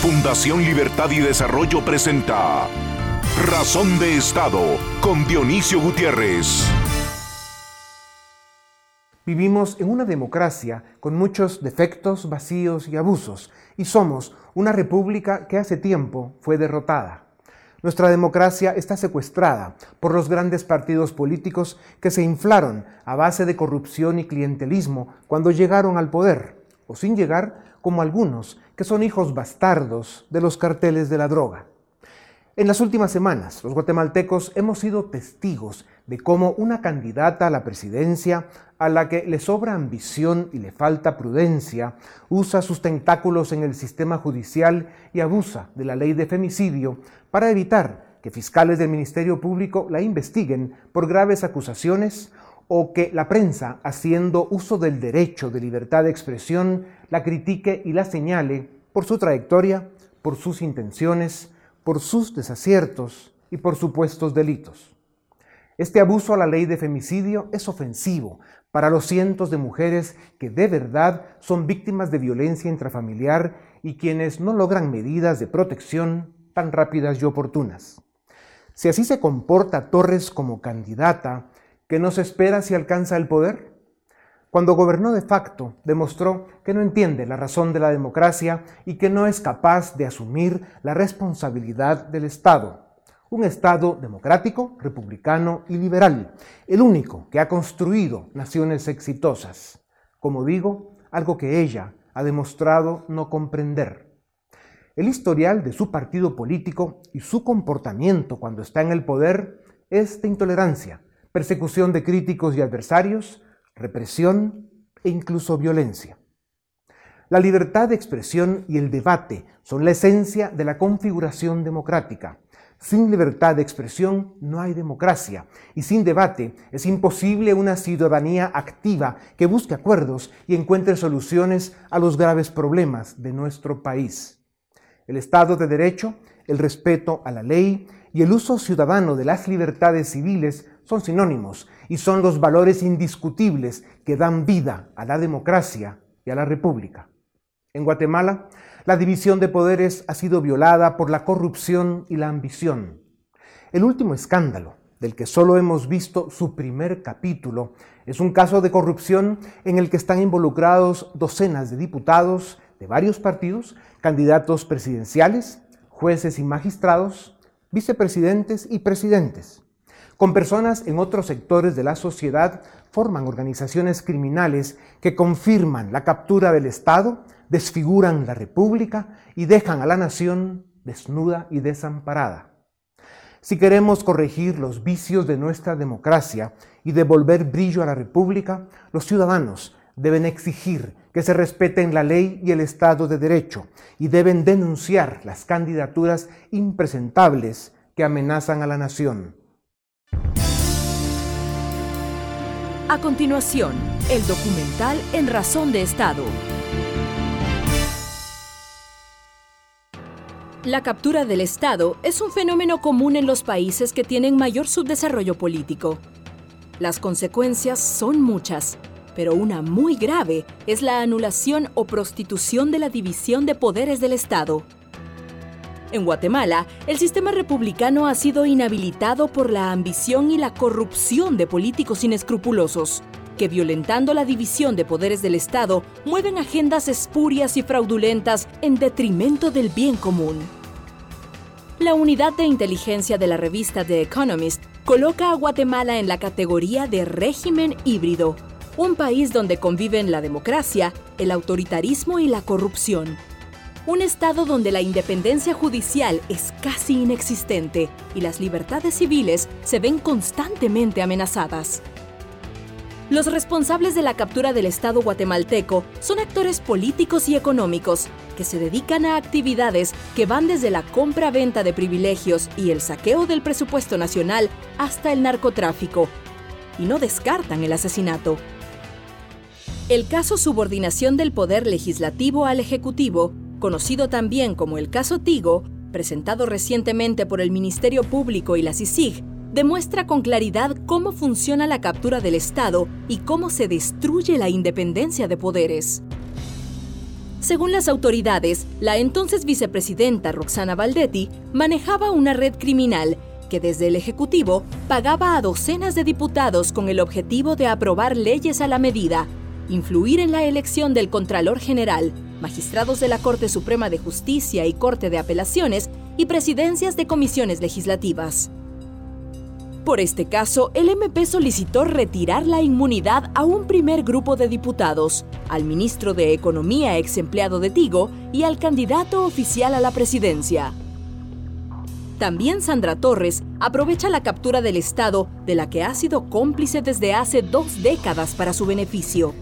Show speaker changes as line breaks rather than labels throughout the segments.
Fundación Libertad y Desarrollo presenta Razón de Estado con Dionisio Gutiérrez.
Vivimos en una democracia con muchos defectos, vacíos y abusos, y somos una república que hace tiempo fue derrotada. Nuestra democracia está secuestrada por los grandes partidos políticos que se inflaron a base de corrupción y clientelismo cuando llegaron al poder, o sin llegar, como algunos que son hijos bastardos de los carteles de la droga. En las últimas semanas, los guatemaltecos hemos sido testigos de cómo una candidata a la presidencia, a la que le sobra ambición y le falta prudencia, usa sus tentáculos en el sistema judicial y abusa de la ley de femicidio para evitar que fiscales del Ministerio Público la investiguen por graves acusaciones o que la prensa, haciendo uso del derecho de libertad de expresión, la critique y la señale por su trayectoria, por sus intenciones, por sus desaciertos y por supuestos delitos. Este abuso a la ley de femicidio es ofensivo para los cientos de mujeres que de verdad son víctimas de violencia intrafamiliar y quienes no logran medidas de protección tan rápidas y oportunas. Si así se comporta Torres como candidata, ¿Qué nos espera si alcanza el poder? Cuando gobernó de facto, demostró que no entiende la razón de la democracia y que no es capaz de asumir la responsabilidad del Estado. Un Estado democrático, republicano y liberal, el único que ha construido naciones exitosas. Como digo, algo que ella ha demostrado no comprender. El historial de su partido político y su comportamiento cuando está en el poder es de intolerancia, persecución de críticos y adversarios, represión e incluso violencia. La libertad de expresión y el debate son la esencia de la configuración democrática. Sin libertad de expresión no hay democracia y sin debate es imposible una ciudadanía activa que busque acuerdos y encuentre soluciones a los graves problemas de nuestro país. El Estado de Derecho, el respeto a la ley y el uso ciudadano de las libertades civiles son sinónimos y son los valores indiscutibles que dan vida a la democracia y a la república. En Guatemala, la división de poderes ha sido violada por la corrupción y la ambición. El último escándalo, del que solo hemos visto su primer capítulo, es un caso de corrupción en el que están involucrados docenas de diputados de varios partidos, candidatos presidenciales, jueces y magistrados, vicepresidentes y presidentes. Con personas en otros sectores de la sociedad forman organizaciones criminales que confirman la captura del Estado, desfiguran la República y dejan a la nación desnuda y desamparada. Si queremos corregir los vicios de nuestra democracia y devolver brillo a la República, los ciudadanos deben exigir que se respeten la ley y el Estado de Derecho y deben denunciar las candidaturas impresentables que amenazan a la nación.
A continuación, el documental En Razón de Estado. La captura del Estado es un fenómeno común en los países que tienen mayor subdesarrollo político. Las consecuencias son muchas, pero una muy grave es la anulación o prostitución de la división de poderes del Estado. En Guatemala, el sistema republicano ha sido inhabilitado por la ambición y la corrupción de políticos inescrupulosos, que violentando la división de poderes del Estado, mueven agendas espurias y fraudulentas en detrimento del bien común. La unidad de inteligencia de la revista The Economist coloca a Guatemala en la categoría de régimen híbrido, un país donde conviven la democracia, el autoritarismo y la corrupción un Estado donde la independencia judicial es casi inexistente y las libertades civiles se ven constantemente amenazadas. Los responsables de la captura del Estado guatemalteco son actores políticos y económicos que se dedican a actividades que van desde la compra-venta de privilegios y el saqueo del presupuesto nacional hasta el narcotráfico, y no descartan el asesinato. El caso subordinación del poder legislativo al ejecutivo conocido también como el caso Tigo, presentado recientemente por el Ministerio Público y la CICIG, demuestra con claridad cómo funciona la captura del Estado y cómo se destruye la independencia de poderes. Según las autoridades, la entonces vicepresidenta Roxana Valdetti manejaba una red criminal que desde el Ejecutivo pagaba a docenas de diputados con el objetivo de aprobar leyes a la medida, influir en la elección del Contralor General, magistrados de la Corte Suprema de Justicia y Corte de Apelaciones y presidencias de comisiones legislativas. Por este caso, el MP solicitó retirar la inmunidad a un primer grupo de diputados, al ministro de Economía ex empleado de Tigo y al candidato oficial a la presidencia. También Sandra Torres aprovecha la captura del Estado, de la que ha sido cómplice desde hace dos décadas para su beneficio.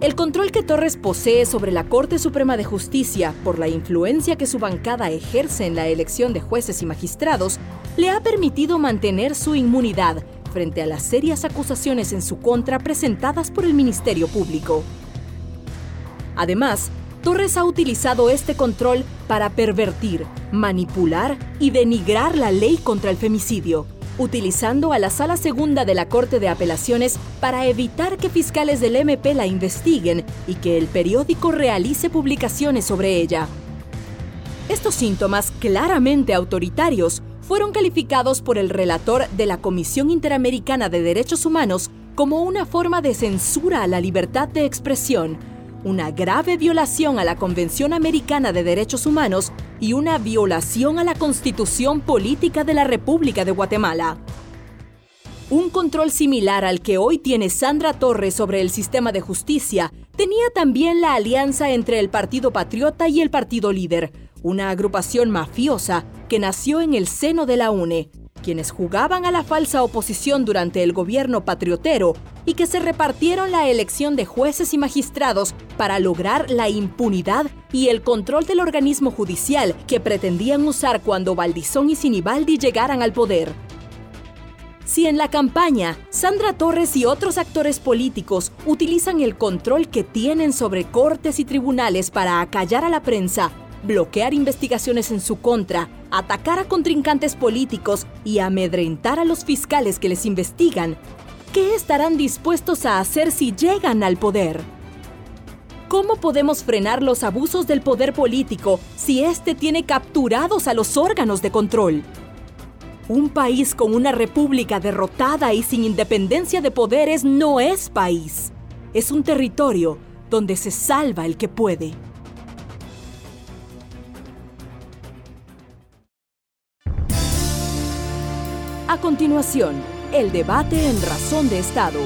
El control que Torres posee sobre la Corte Suprema de Justicia por la influencia que su bancada ejerce en la elección de jueces y magistrados le ha permitido mantener su inmunidad frente a las serias acusaciones en su contra presentadas por el Ministerio Público. Además, Torres ha utilizado este control para pervertir, manipular y denigrar la ley contra el femicidio, utilizando a la Sala Segunda de la Corte de Apelaciones para evitar que fiscales del MP la investiguen y que el periódico realice publicaciones sobre ella. Estos síntomas claramente autoritarios fueron calificados por el relator de la Comisión Interamericana de Derechos Humanos como una forma de censura a la libertad de expresión, una grave violación a la Convención Americana de Derechos Humanos y una violación a la Constitución Política de la República de Guatemala. Un control similar al que hoy tiene Sandra Torres sobre el sistema de justicia tenía también la alianza entre el Partido Patriota y el Partido Líder, una agrupación mafiosa que nació en el seno de la UNE, quienes jugaban a la falsa oposición durante el gobierno patriotero y que se repartieron la elección de jueces y magistrados para lograr la impunidad y el control del organismo judicial que pretendían usar cuando Valdizón y Sinibaldi llegaran al poder. Si en la campaña Sandra Torres y otros actores políticos utilizan el control que tienen sobre cortes y tribunales para acallar a la prensa bloquear investigaciones en su contra, atacar a contrincantes políticos y amedrentar a los fiscales que les investigan, ¿qué estarán dispuestos a hacer si llegan al poder? ¿Cómo podemos frenar los abusos del poder político si éste tiene capturados a los órganos de control? Un país con una república derrotada y sin independencia de poderes no es país. Es un territorio donde se salva el que puede. A continuación, el debate en Razón de Estado.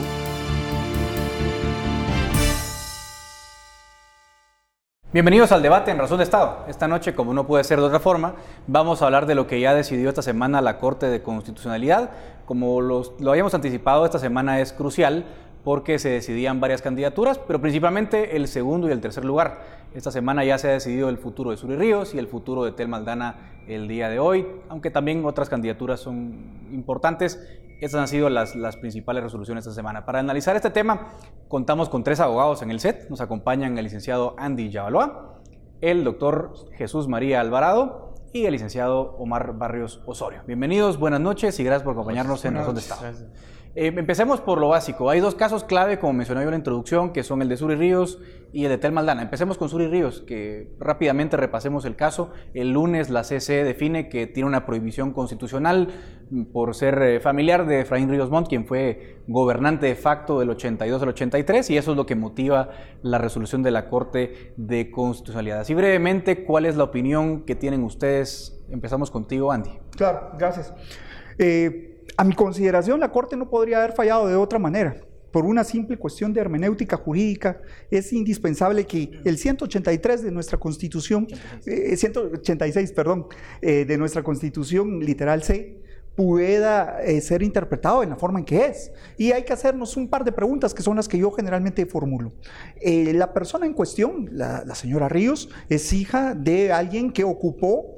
Bienvenidos al debate en Razón de Estado. Esta noche, como no puede ser de otra forma, vamos a hablar de lo que ya decidió esta semana la Corte de Constitucionalidad. Como lo habíamos anticipado, esta semana es crucial porque se decidían varias candidaturas, pero principalmente el segundo y el tercer lugar. Esta semana ya se ha decidido el futuro de Suri Ríos y el futuro de Tel Aldana el día de hoy, aunque también otras candidaturas son importantes. Estas han sido las, las principales resoluciones esta semana. Para analizar este tema, contamos con tres abogados en el set. Nos acompañan el licenciado Andy Yavaloa, el doctor Jesús María Alvarado y el licenciado Omar Barrios Osorio. Bienvenidos, buenas noches y gracias por acompañarnos en Razón de Estado. Eh, empecemos por lo básico. Hay dos casos clave, como mencioné yo en la introducción, que son el de Suri Ríos y el de Tel Maldana. Empecemos con Suri Ríos, que rápidamente repasemos el caso. El lunes la CC define que tiene una prohibición constitucional por ser eh, familiar de Efraín Ríos Montt, quien fue gobernante de facto del 82 al 83, y eso es lo que motiva la resolución de la Corte de Constitucionalidad. Así brevemente, ¿cuál es la opinión que tienen ustedes? Empezamos contigo, Andy.
Claro, gracias. Eh, a mi consideración, la Corte no podría haber fallado de otra manera. Por una simple cuestión de hermenéutica jurídica, es indispensable que el 183 de nuestra Constitución, 186, eh, perdón, eh, de nuestra Constitución literal C, pueda eh, ser interpretado en la forma en que es. Y hay que hacernos un par de preguntas que son las que yo generalmente formulo. la persona en cuestión, la, la señora Ríos, es hija de alguien que ocupó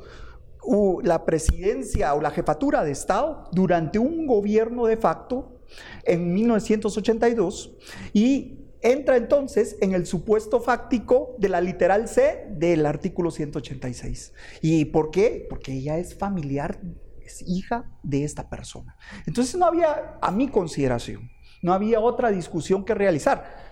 la presidencia o la jefatura de Estado durante un gobierno de facto en 1982 y entra entonces en el supuesto fáctico de la literal C del artículo 186. ¿Y por qué? Porque ella es familiar, es hija de esta persona. Entonces no había, a mi consideración, no había otra discusión que realizar.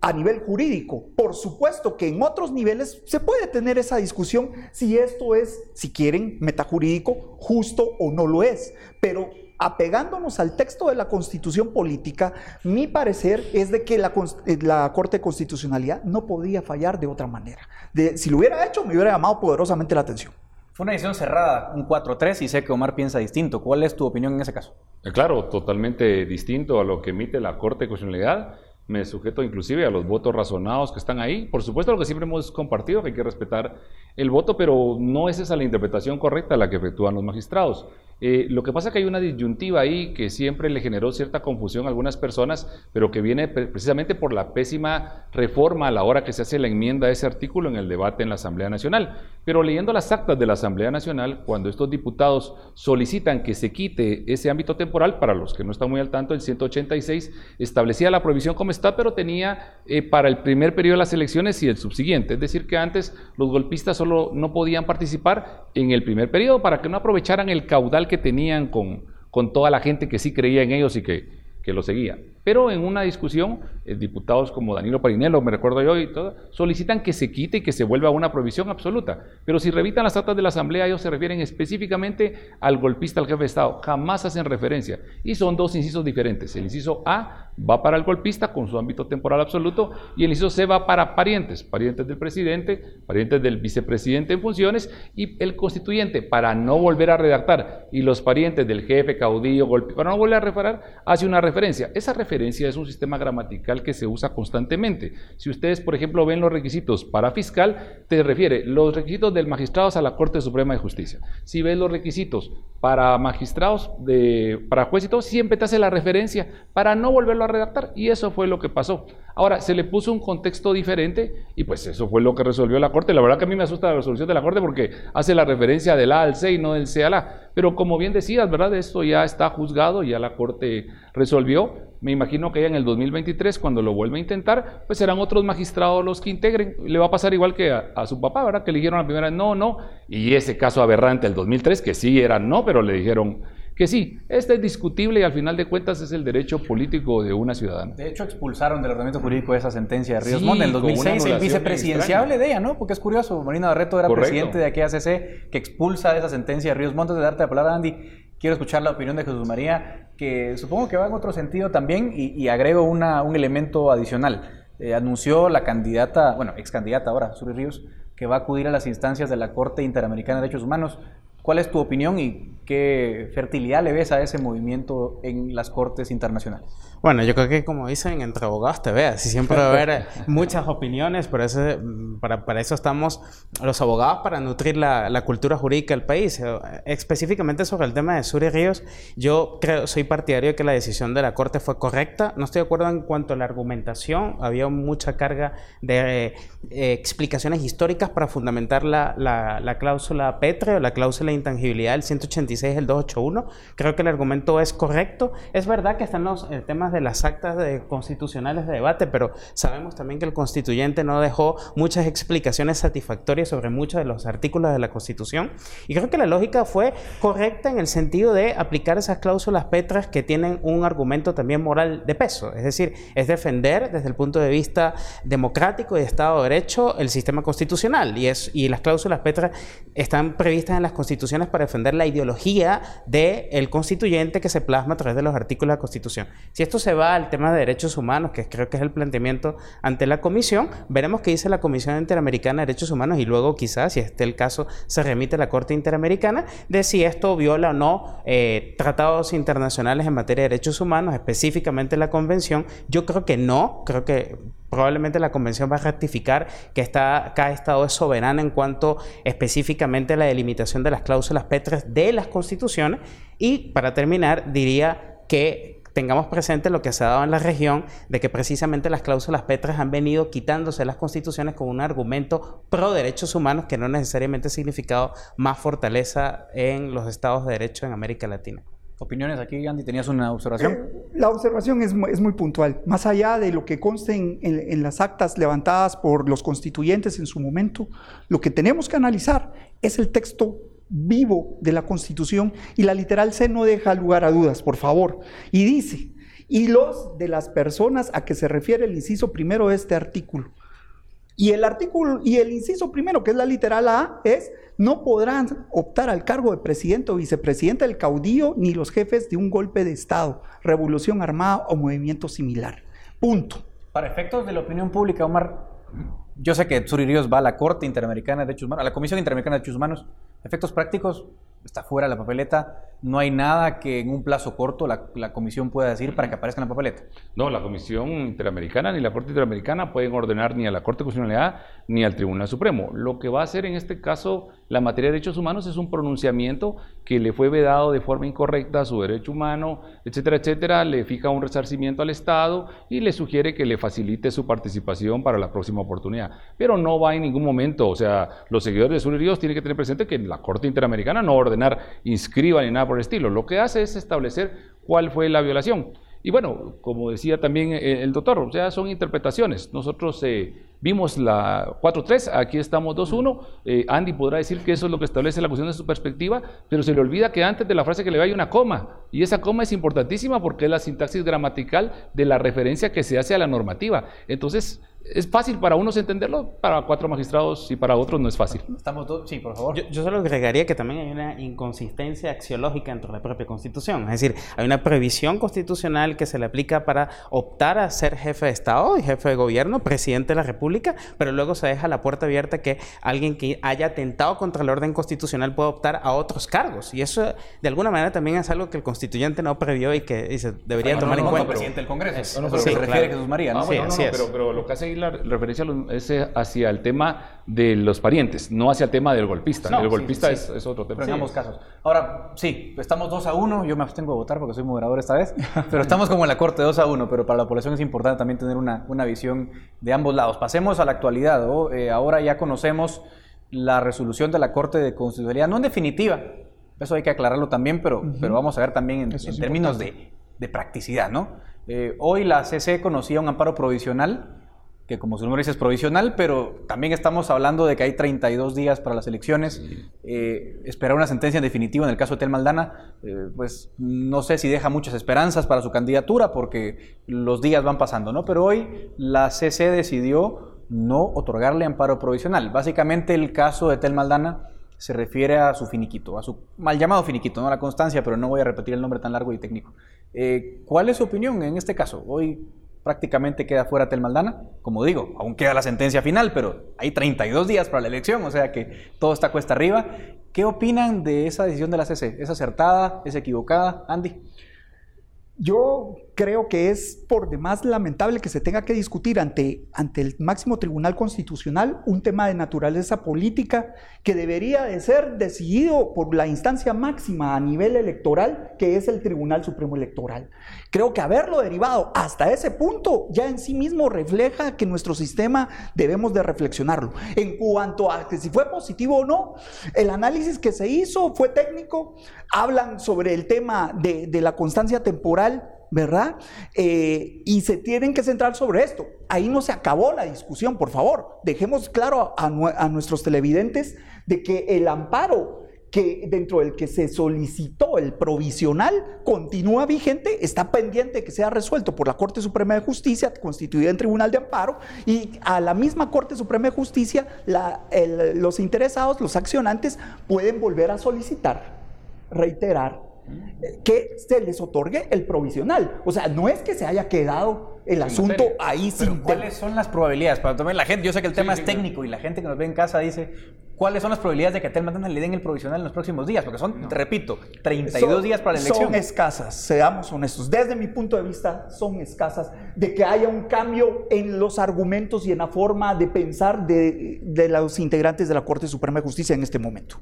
A nivel jurídico. Por supuesto que en otros niveles se puede tener esa discusión si esto es, si quieren, metajurídico, justo o no lo es. Pero apegándonos al texto de la constitución política, mi parecer es de que la, eh, la Corte de Constitucionalidad no podía fallar de otra manera. De, si lo hubiera hecho, me hubiera llamado poderosamente la atención.
Fue una decisión cerrada, un 4-3, y sé que Omar piensa distinto. ¿Cuál es tu opinión en ese caso?
Eh, claro, totalmente distinto a lo que emite la Corte de Constitucionalidad me sujeto inclusive a los votos razonados que están ahí. Por supuesto, lo que siempre hemos compartido, que hay que respetar el voto, pero no es esa la interpretación correcta la que efectúan los magistrados. Eh, lo que pasa es que hay una disyuntiva ahí que siempre le generó cierta confusión a algunas personas, pero que viene precisamente por la pésima reforma a la hora que se hace la enmienda a ese artículo en el debate en la Asamblea Nacional. Pero leyendo las actas de la Asamblea Nacional, cuando estos diputados solicitan que se quite ese ámbito temporal, para los que no están muy al tanto, el 186 establecía la prohibición como está, pero tenía eh, para el primer periodo de las elecciones y el subsiguiente. Es decir, que antes los golpistas solo no podían participar en el primer periodo para que no aprovecharan el caudal que tenían con, con toda la gente que sí creía en ellos y que, que lo seguía. Pero en una discusión, diputados como Danilo Parinello, me recuerdo yo, y todo, solicitan que se quite y que se vuelva una provisión absoluta. Pero si revitan las actas de la Asamblea, ellos se refieren específicamente al golpista, al jefe de Estado. Jamás hacen referencia. Y son dos incisos diferentes. El inciso A va para el golpista con su ámbito temporal absoluto y el inciso C va para parientes, parientes del presidente, parientes del vicepresidente en funciones y el constituyente, para no volver a redactar, y los parientes del jefe, caudillo, golpista, para no volver a referar, hace una referencia. Esa referencia es un sistema gramatical que se usa constantemente. Si ustedes, por ejemplo, ven los requisitos para fiscal, te refiere los requisitos del magistrado a la Corte Suprema de Justicia. Si ves los requisitos para magistrados, de, para jueces y todo, siempre te hace la referencia para no volverlo a redactar. Y eso fue lo que pasó. Ahora, se le puso un contexto diferente y pues eso fue lo que resolvió la Corte. La verdad que a mí me asusta la resolución de la Corte porque hace la referencia del A al C y no del C al A. Pero como bien decías, ¿verdad? Esto ya está juzgado, ya la Corte resolvió. Me imagino que ya en el 2023, cuando lo vuelva a intentar, pues serán otros magistrados los que integren. Le va a pasar igual que a, su papá, ¿verdad? Que eligieron la primera no, no. Y ese caso aberrante del 2003, que sí era no, pero le dijeron que sí, este es discutible y al final de cuentas es el derecho político de una ciudadana.
De hecho, expulsaron del ordenamiento jurídico esa sentencia de Ríos Montt en el 2006, el vicepresidenciable de ella, ¿no? Porque es curioso, Marina Barreto era presidente de aquí ACC que expulsa esa sentencia de Ríos Montt. de darte la palabra, Andy, quiero escuchar la opinión de Jesús María, que supongo que va en otro sentido también y, agrego una, un elemento adicional. Eh, anunció la candidata, bueno, ex candidata ahora, Suri Ríos, que va a acudir a las instancias de la Corte Interamericana de Derechos Humanos. ¿Cuál es tu opinión y qué fertilidad le ves a ese movimiento en las cortes internacionales?
Bueno, yo creo que como dicen, entre abogados te veas. Y siempre va a haber muchas opiniones, pero ese, para, para, eso estamos los abogados, para nutrir la, la, cultura jurídica del país. Eh, específicamente sobre el tema de Suri Ríos, yo creo, soy partidario de que la decisión de la Corte fue correcta. No estoy de acuerdo en cuanto a la argumentación. Había mucha carga de eh, explicaciones históricas para fundamentar la, la, la cláusula Petre o la cláusula de intangibilidad del 186 del 281. Creo que el argumento es correcto. Es verdad que están los eh, temas de las actas de constitucionales de debate, pero sabemos también que el constituyente no dejó muchas explicaciones satisfactorias sobre muchos de los artículos de la Constitución. Y creo que la lógica fue correcta en el sentido de aplicar esas cláusulas petras que tienen un argumento también moral de peso. Es decir, es defender desde el punto de vista democrático y de Estado de Derecho el sistema constitucional. Y, es, y las cláusulas petras están previstas en las constituciones para defender la ideología del constituyente que se plasma a través de los artículos de la Constitución. Si esto se va al tema de derechos humanos, que creo que es el planteamiento ante la Comisión, veremos qué dice la Comisión Interamericana de Derechos Humanos y luego quizás, si este el caso, se remite a la Corte Interamericana de si esto viola o no eh, tratados internacionales en materia de derechos humanos, específicamente la Convención. Yo creo que no, creo que probablemente la Convención va a ratificar que está, cada Estado es soberano en cuanto específicamente a la delimitación de las cláusulas petres de las constituciones. Y para terminar, diría que tengamos presente lo que se ha dado en la región, de que precisamente las cláusulas petras han venido quitándose las constituciones con un argumento pro derechos humanos que no necesariamente ha significado más fortaleza en los estados de derecho en América Latina.
¿Opiniones aquí, Andy? ¿Tenías una observación?
Eh, la observación es, muy puntual. Más allá de lo que conste en, en, las actas levantadas por los constituyentes en su momento, lo que tenemos que analizar es el texto vivo de la Constitución y la literal C no deja lugar a dudas, por favor. Y dice, y los de las personas a que se refiere el inciso primero de este artículo. Y el artículo y el inciso primero, que es la literal A, es no podrán optar al cargo de presidente o vicepresidente del caudillo ni los jefes de un golpe de Estado, revolución armada o movimiento similar. Punto.
Para efectos de la opinión pública, Omar, yo sé que Ríos va a la Corte Interamericana de Derechos a la Comisión Interamericana de Derechos Humanos. Efectos prácticos, está fuera la papeleta. No hay nada que en un plazo corto la, comisión pueda decir para que aparezca en la papeleta.
No, la Comisión Interamericana ni la Corte Interamericana pueden ordenar ni a la Corte Constitucionalidad ni al Tribunal Supremo. Lo que va a hacer en este caso la materia de derechos humanos es un pronunciamiento que le fue vedado de forma incorrecta a su derecho humano, etcétera, etcétera. Le fija un resarcimiento al Estado y le sugiere que le facilite su participación para la próxima oportunidad. Pero no va en ningún momento, o sea, los seguidores de Sur Ríos tienen que tener presente que la Corte Interamericana no ordenar inscriba ni nada por el estilo. Lo que hace es establecer cuál fue la violación. Y bueno, como decía también eh, el doctor, o sea, son interpretaciones. Nosotros eh, vimos la 4.3, aquí estamos 2.1. Eh, Andy podrá decir que eso es lo que establece la cuestión de su perspectiva, pero se le olvida que antes de la frase que le va hay una coma. Y esa coma es importantísima porque es la sintaxis gramatical de la referencia que se hace a la normativa. Entonces, es fácil para unos entenderlo, para cuatro magistrados y para otros no es fácil.
Estamos todos, sí, por favor.
Yo, solo agregaría que también hay una inconsistencia axiológica dentro de la propia Constitución. Es decir, hay una previsión constitucional que se le aplica para optar a ser jefe de Estado y jefe de gobierno, presidente de la República, pero luego se deja la puerta abierta que alguien que haya atentado contra el orden constitucional pueda optar a otros cargos. Y eso, de alguna manera, también es algo que el constituyente no previó y que se debería tomar en cuenta.
presidente del Congreso. no, pero se refiere Jesús María. ¿no?
sí, pero, pero lo que hace la referencia es hacia el tema de los parientes, no hacia el tema del golpista. el golpista Es, otro tema.
Pero en ambos casos. Ahora, sí, estamos 2 a 1. Yo me abstengo de votar porque soy moderador esta vez. pero estamos como en la corte 2 a 1. Pero para la población es importante también tener una, una visión de ambos lados. Pasemos a la actualidad. Eh, ahora ya conocemos la resolución de la Corte de Constitucionalidad, no en definitiva, eso hay que aclararlo también, pero, pero vamos a ver también en, términos de, de, practicidad, ¿no? Eh, hoy la CC conocía un amparo provisional que como su nombre dice es provisional, pero también estamos hablando de que hay 32 días para las elecciones. Eh, esperar una sentencia definitiva en el caso de Tel Maldana, eh, pues no sé si deja muchas esperanzas para su candidatura porque los días van pasando, ¿no? Pero hoy la CC decidió no otorgarle amparo provisional. Básicamente el caso de Tel Maldana se refiere a su finiquito, a su mal llamado finiquito, no a la constancia, pero no voy a repetir el nombre tan largo y técnico. Eh, ¿Cuál es su opinión en este caso? Hoy prácticamente queda fuera Telmaldana. Como digo, aún queda la sentencia final, pero hay 32 días para la elección, o sea que todo está cuesta arriba. ¿Qué opinan de esa decisión de la CC? ¿Es acertada? ¿Es equivocada? Andy.
Yo creo que es por demás lamentable que se tenga que discutir ante, ante el máximo tribunal constitucional un tema de naturaleza política que debería de ser decidido por la instancia máxima a nivel electoral, que es el Tribunal Supremo Electoral. Creo que haberlo derivado hasta ese punto ya en sí mismo refleja que nuestro sistema debemos de reflexionarlo. En cuanto a que si fue positivo o no, el análisis que se hizo fue técnico, hablan sobre el tema de, de la constancia temporal ¿verdad? Eh, y se tienen que centrar sobre esto. Ahí no se acabó la discusión, por favor. Dejemos claro a, nuestros televidentes de que el amparo que dentro del que se solicitó el provisional continúa vigente, está pendiente que sea resuelto por la Corte Suprema de Justicia, constituida en Tribunal de Amparo, y a la misma Corte Suprema de Justicia los interesados, los accionantes, pueden volver a solicitar, reiterar que se les otorgue el provisional. O sea, no es que se haya quedado el asunto ahí sin...
¿Cuáles son las probabilidades? Para tomar la gente, yo sé que el tema es técnico y la gente que nos ve en casa dice, ¿cuáles son las probabilidades de que a Tel le den el provisional en los próximos días? Porque son, repito, 32 días para la elección.
Son escasas, seamos honestos. Desde mi punto de vista, son escasas de que haya un cambio en los argumentos y en la forma de pensar de, de los integrantes de la Corte Suprema de Justicia en este momento.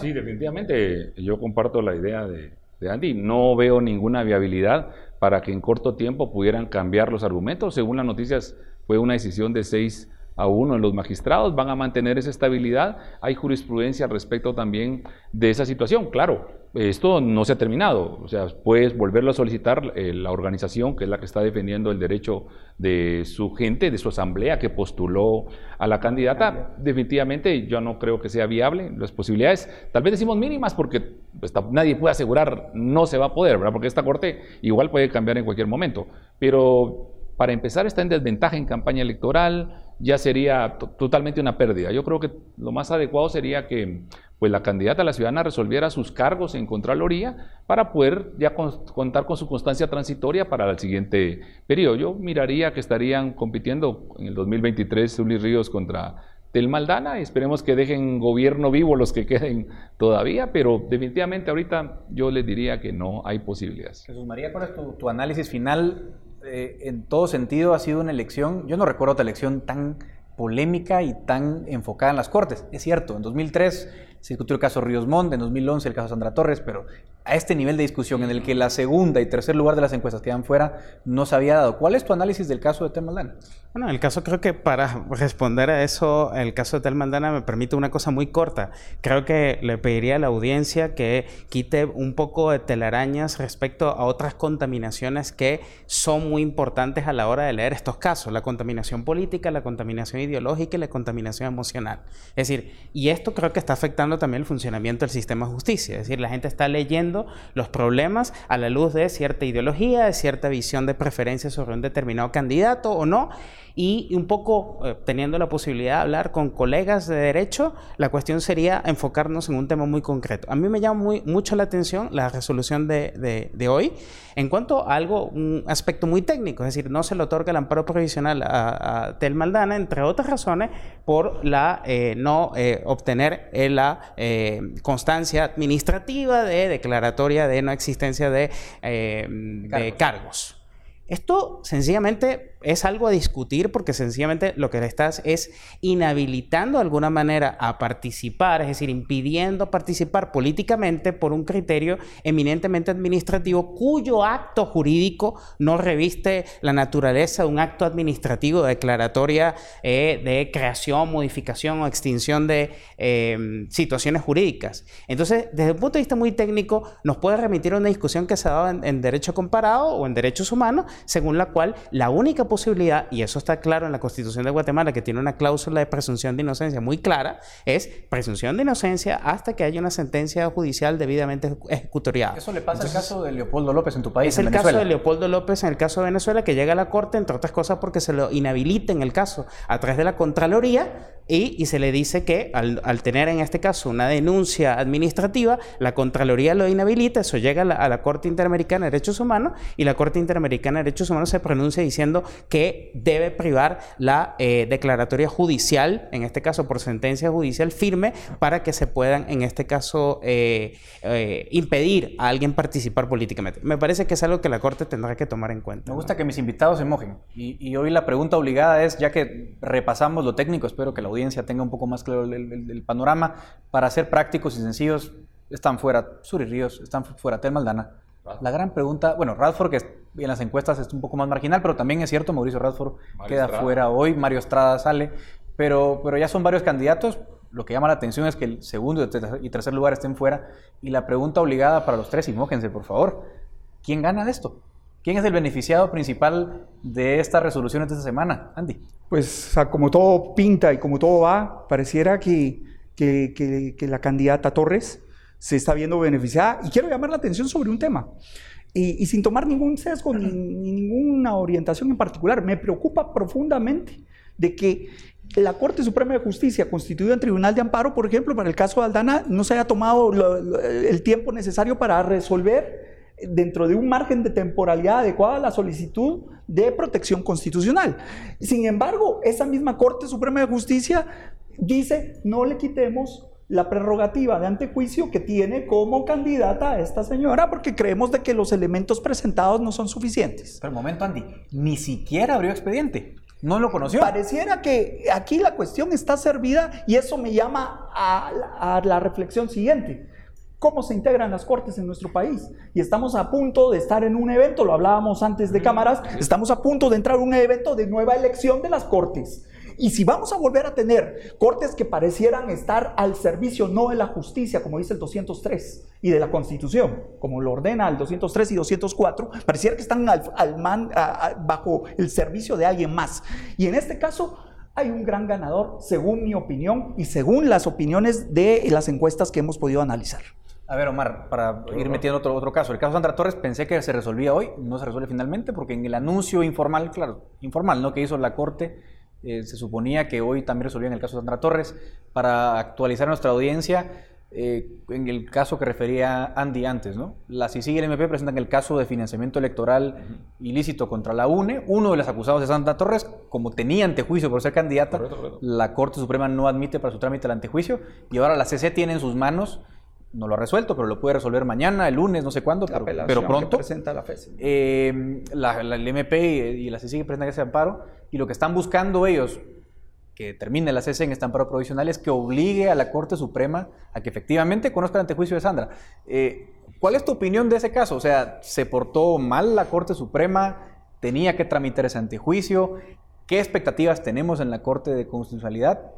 Sí, definitivamente yo comparto la idea de, Andy. No veo ninguna viabilidad para que en corto tiempo pudieran cambiar los argumentos. Según las noticias, fue una decisión de seis a uno de los magistrados, van a mantener esa estabilidad. Hay jurisprudencia al respecto también de esa situación. Claro, esto no se ha terminado, o sea, puedes volverlo a solicitar eh, la organización que es la que está defendiendo el derecho de su gente, de su asamblea que postuló a la candidata. Definitivamente yo no creo que sea viable. Las posibilidades, tal vez decimos mínimas porque pues, nadie puede asegurar no se va a poder, ¿verdad? Porque esta corte igual puede cambiar en cualquier momento. Pero para empezar está en desventaja en campaña electoral, ya sería totalmente una pérdida. Yo creo que lo más adecuado sería que pues, la candidata a la ciudadana resolviera sus cargos en Contraloría para poder ya contar con su constancia transitoria para el siguiente periodo. Yo miraría que estarían compitiendo en el 2023 Zully Ríos contra Tel Maldana esperemos que dejen gobierno vivo los que queden todavía, pero definitivamente ahorita yo les diría que no hay posibilidades.
Jesús María, ¿cuál es tu análisis final eh, en todo sentido ha sido una elección, yo no recuerdo otra elección tan polémica y tan enfocada en las Cortes. Es cierto, en 2003 se discutió el caso Ríos Montt, en 2011 el caso Sandra Torres, pero a este nivel de discusión en el que la segunda y tercer lugar de las encuestas quedan fuera, no se había dado. ¿Cuál es tu análisis del caso de Tel Maldana?
Bueno, el caso creo que para responder a eso, el caso de Tel Maldana me permite una cosa muy corta. Creo que le pediría a la audiencia que quite un poco de telarañas respecto a otras contaminaciones que son muy importantes a la hora de leer estos casos. La contaminación política, la contaminación ideológica y la contaminación emocional. Es decir, y esto creo que está afectando también el funcionamiento del sistema de justicia. Es decir, la gente está leyendo los problemas a la luz de cierta ideología, de cierta visión de preferencia sobre un determinado candidato o no. Y un poco eh, teniendo la posibilidad de hablar con colegas de derecho, la cuestión sería enfocarnos en un tema muy concreto. A mí me llama muy, mucho la atención la resolución de, de, hoy en cuanto a algo, un aspecto muy técnico, es decir, no se le otorga el amparo provisional a, Tel Maldana, entre otras razones, por la eh, no eh, obtener la constancia administrativa de declaratoria de no existencia de, de cargos. Esto sencillamente es algo a discutir porque sencillamente lo que le estás es inhabilitando de alguna manera a participar, es decir, impidiendo participar políticamente por un criterio eminentemente administrativo cuyo acto jurídico no reviste la naturaleza de un acto administrativo de declaratoria eh, de creación, modificación o extinción de eh, situaciones jurídicas. Entonces, desde un punto de vista muy técnico, nos puede remitir a una discusión que se ha dado en, en derecho comparado o en derechos humanos, según la cual la única posibilidad, y eso está claro en la Constitución de Guatemala, que tiene una cláusula de presunción de inocencia muy clara, es presunción de inocencia hasta que haya una sentencia judicial debidamente ejecutoriada.
Eso le pasa al caso de Leopoldo López en tu país.
Es el caso de Leopoldo López en el caso de Venezuela, que llega a la Corte, entre otras cosas, porque se lo inhabilita en el caso a través de la Contraloría y, se le dice que al, tener en este caso una denuncia administrativa, la Contraloría lo inhabilita, eso llega a la, Corte Interamericana de Derechos Humanos y la Corte Interamericana de Derechos Humanos se pronuncia diciendo que debe privar la eh, declaratoria judicial, en este caso por sentencia judicial firme, para que se puedan, en este caso, eh, eh, impedir a alguien participar políticamente. Me parece que es algo que la Corte tendrá que tomar en cuenta.
Me gusta que mis invitados se mojen. Y, y hoy la pregunta obligada es, ya que repasamos lo técnico, espero que la audiencia tenga un poco más claro el, panorama. Para ser prácticos y sencillos, están fuera Suri Ríos, están fuera Tel Maldana. La gran pregunta, bueno, Radford, que en las encuestas es un poco más marginal, pero también es cierto, Mauricio Radford queda fuera hoy, Mario Estrada sale, pero, pero ya son varios candidatos. Lo que llama la atención es que el segundo y tercer lugar estén fuera. Y la pregunta obligada para los tres, y mójense, por favor, ¿quién gana de esto? ¿Quién es el beneficiado principal de estas resoluciones de esta semana, Andy?
Pues como todo pinta y como todo va, pareciera que, que, la candidata Torres se está viendo beneficiada. Y quiero llamar la atención sobre un tema. Y, sin tomar ningún sesgo ni, ninguna orientación en particular, me preocupa profundamente de que la Corte Suprema de Justicia, constituida en Tribunal de Amparo, por ejemplo, para el caso de Aldana, no se haya tomado el tiempo necesario para resolver dentro de un margen de temporalidad adecuada a la solicitud de protección constitucional. Sin embargo, esa misma Corte Suprema de Justicia dice no le quitemos la prerrogativa de antejuicio que tiene como candidata a esta señora porque creemos de que los elementos presentados no son suficientes.
Pero un momento, Andy, ni siquiera abrió expediente. No lo conoció.
Pareciera que aquí la cuestión está servida y eso me llama a, a la reflexión siguiente cómo se integran las cortes en nuestro país. Y estamos a punto de estar en un evento, lo hablábamos antes de cámaras, estamos a punto de entrar en un evento de nueva elección de las cortes. Y si vamos a volver a tener cortes que parecieran estar al servicio no de la justicia, como dice el 203, y de la Constitución, como lo ordena el 203 y 204, pareciera que están bajo el servicio de alguien más. Y en este caso hay un gran ganador, según mi opinión y según las opiniones de las encuestas que hemos podido analizar.
A ver, Omar, para ir metiendo otro, otro caso. El caso Sandra Torres pensé que se resolvía hoy, no se resuelve finalmente, porque en el anuncio informal, claro, informal, ¿no? Que hizo la Corte, eh, se suponía que hoy también resolvían el caso Sandra Torres. Para actualizar nuestra audiencia, eh, en el caso que refería Andy antes, ¿no? La CICI y el MP presentan el caso de financiamiento electoral ilícito contra la UNE. Uno de los acusados es Sandra Torres, como tenía antejuicio por ser candidata, la Corte Suprema no admite para su trámite el antejuicio y ahora la CC tiene en sus manos no lo ha resuelto, pero lo puede resolver mañana, el lunes, no sé cuándo, pero, pronto.
presenta la FES.
Eh, la, el MP y la CICI presentan ese amparo y lo que están buscando ellos, que termine la CC en este amparo provisional, es que obligue a la Corte Suprema a que efectivamente conozca el antejuicio de Sandra. Eh, ¿Cuál es tu opinión de ese caso? O sea, ¿se portó mal la Corte Suprema? ¿Tenía que tramitar ese antejuicio? ¿Qué expectativas tenemos en la Corte de Constitucionalidad?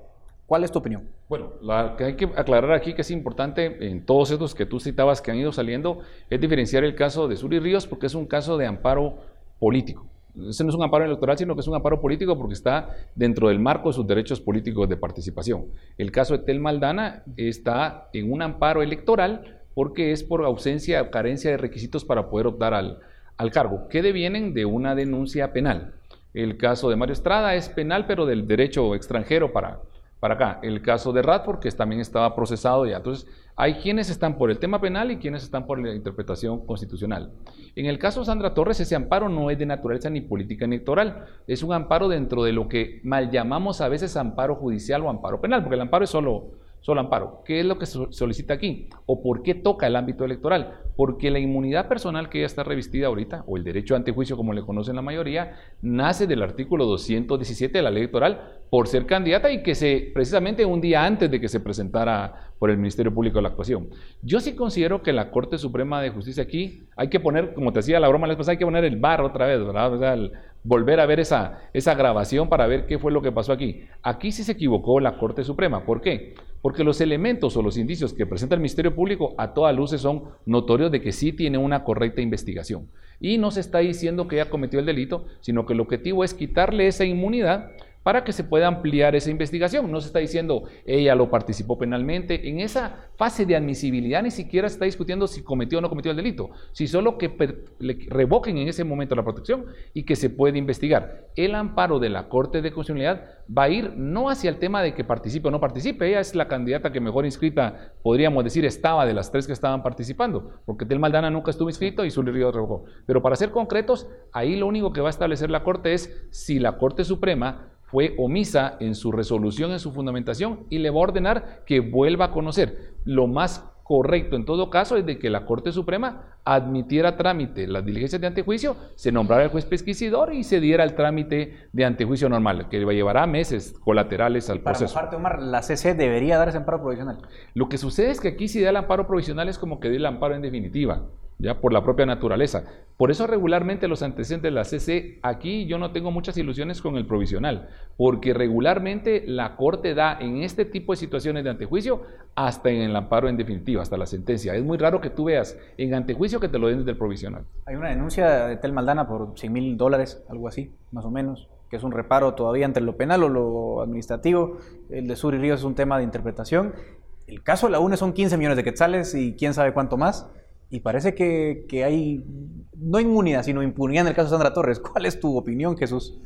¿Cuál es tu opinión?
Bueno, lo que hay que aclarar aquí que es importante en todos estos que tú citabas que han ido saliendo es diferenciar el caso de Suri Ríos porque es un caso de amparo político. Ese no es un amparo electoral, sino que es un amparo político porque está dentro del marco de sus derechos políticos de participación. El caso de Tel Maldana está en un amparo electoral porque es por ausencia o carencia de requisitos para poder optar al, al cargo, que devienen de una denuncia penal. El caso de Mario Estrada es penal, pero del derecho extranjero para, para acá. El caso de Radford, que también estaba procesado ya. Entonces, hay quienes están por el tema penal y quienes están por la interpretación constitucional. En el caso de Sandra Torres, ese amparo no es de naturaleza ni política electoral. Es un amparo dentro de lo que mal llamamos a veces amparo judicial o amparo penal, porque el amparo es solo solo amparo. ¿Qué es lo que se solicita aquí? ¿O por qué toca el ámbito electoral? Porque la inmunidad personal que ya está revestida ahorita, o el derecho a antejuicio como le conocen la mayoría, nace del artículo 217 de la ley electoral por ser candidata y que se, precisamente un día antes de que se presentara por el Ministerio Público la actuación. Yo sí considero que la Corte Suprema de Justicia aquí hay que poner, como te decía la broma la hay que poner el bar otra vez, ¿verdad? O sea, volver a ver esa, esa grabación para ver qué fue lo que pasó aquí. Aquí sí se equivocó la Corte Suprema. ¿Por qué? Porque los elementos o los indicios que presenta el Ministerio Público a todas luces son notorios de que sí tiene una correcta investigación. Y no se está diciendo que haya cometido el delito, sino que el objetivo es quitarle esa inmunidad para que se pueda ampliar esa investigación. No se está diciendo ella lo participó penalmente. En esa fase de admisibilidad ni siquiera se está discutiendo si cometió o no cometió el delito, si solo que le revoquen en ese momento la protección y que se puede investigar. El amparo de la Corte de Constitucionalidad va a ir no hacia el tema de que participe o no participe, ella es la candidata que mejor inscrita, podríamos decir, estaba de las tres que estaban participando, porque Tel Maldana nunca estuvo inscrito y Zully Río revocó. Pero para ser concretos, ahí lo único que va a establecer la Corte es si la Corte Suprema fue omisa en su resolución, en su fundamentación, y le va a ordenar que vuelva a conocer. Lo más correcto en todo caso es de que la Corte Suprema admitiera trámite las diligencias de antejuicio, se nombrara el juez pesquisidor y se diera el trámite de antejuicio normal, que llevará meses colaterales al proceso.
Para parte, Omar, la CC debería dar ese amparo provisional.
Lo que sucede es que aquí si da el amparo provisional es como que dé el amparo en definitiva ya por la propia naturaleza. Por eso regularmente los antecedentes de la CC, aquí yo no tengo muchas ilusiones con el provisional, porque regularmente la Corte da en este tipo de situaciones de antejuicio hasta en el amparo en definitiva, hasta la sentencia. Es muy raro que tú veas en antejuicio que te lo den desde el provisional.
Hay una denuncia de Tel Maldana por 100 mil dólares, algo así, más o menos que es un reparo todavía entre lo penal o lo administrativo. El de Sur y Río es un tema de interpretación. El caso de la UNE son 15 millones de quetzales y quién sabe cuánto más. Y parece que, que, hay, no inmunidad, sino impunidad en el caso de Sandra Torres. ¿Cuál es tu opinión, Jesús?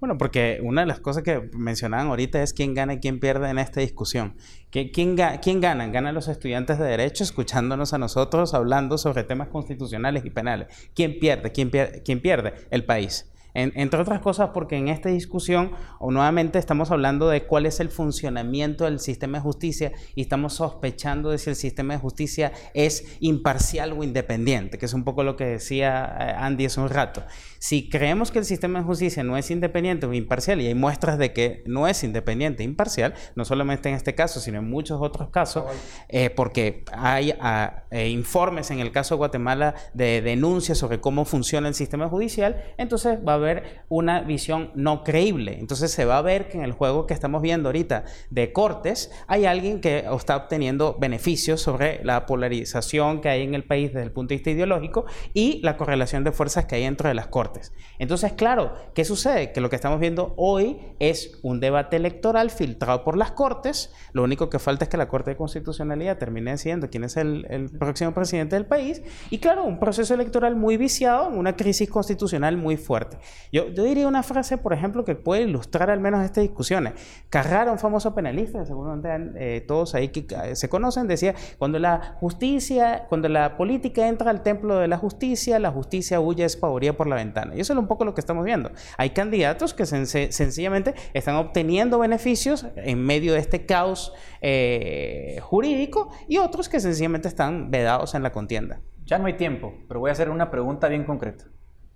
Bueno, porque una de las cosas que mencionaban ahorita es quién gana y quién pierde en esta discusión. ¿Quién, quién gana? Ganan los estudiantes de Derecho escuchándonos a nosotros hablando sobre temas constitucionales y penales. ¿Quién pierde? ¿Quién pierde? ¿Quién pierde? El país entre otras cosas porque en esta discusión o nuevamente estamos hablando de cuál es el funcionamiento del sistema de justicia y estamos sospechando de si el sistema de justicia es imparcial o independiente, que es un poco lo que decía eh, Andy hace un rato. Si creemos que el sistema de justicia no es independiente o imparcial, y hay muestras de que no es independiente e imparcial, no solamente en este caso, sino en muchos otros casos, eh, porque hay ah, eh, informes en el caso de Guatemala de denuncias sobre cómo funciona el sistema judicial, entonces va a haber volver una visión no creíble. Entonces se va a ver que en el juego que estamos viendo ahorita de cortes hay alguien que está obteniendo beneficios sobre la polarización que hay en el país desde el punto de vista ideológico y la correlación de fuerzas que hay dentro de las cortes. Entonces, claro, ¿qué sucede? Que lo que estamos viendo hoy es un debate electoral filtrado por las cortes. Lo único que falta es que la Corte de Constitucionalidad termine decidiendo quién es el, el próximo presidente del país. Y claro, un proceso electoral muy viciado una crisis constitucional muy fuerte. Yo, diría una frase, por ejemplo, que puede ilustrar al menos estas discusiones. Carrara, un famoso penalista, seguramente eh, todos ahí que eh, se conocen, decía, cuando la justicia, cuando la política entra al templo de la justicia, la justicia huye espavoría por la ventana. Y eso es un poco lo que estamos viendo. Hay candidatos que sencillamente están obteniendo beneficios en medio de este caos eh, jurídico y otros que sencillamente están vedados en la contienda.
Ya no hay tiempo, pero voy a hacer una pregunta bien concreta.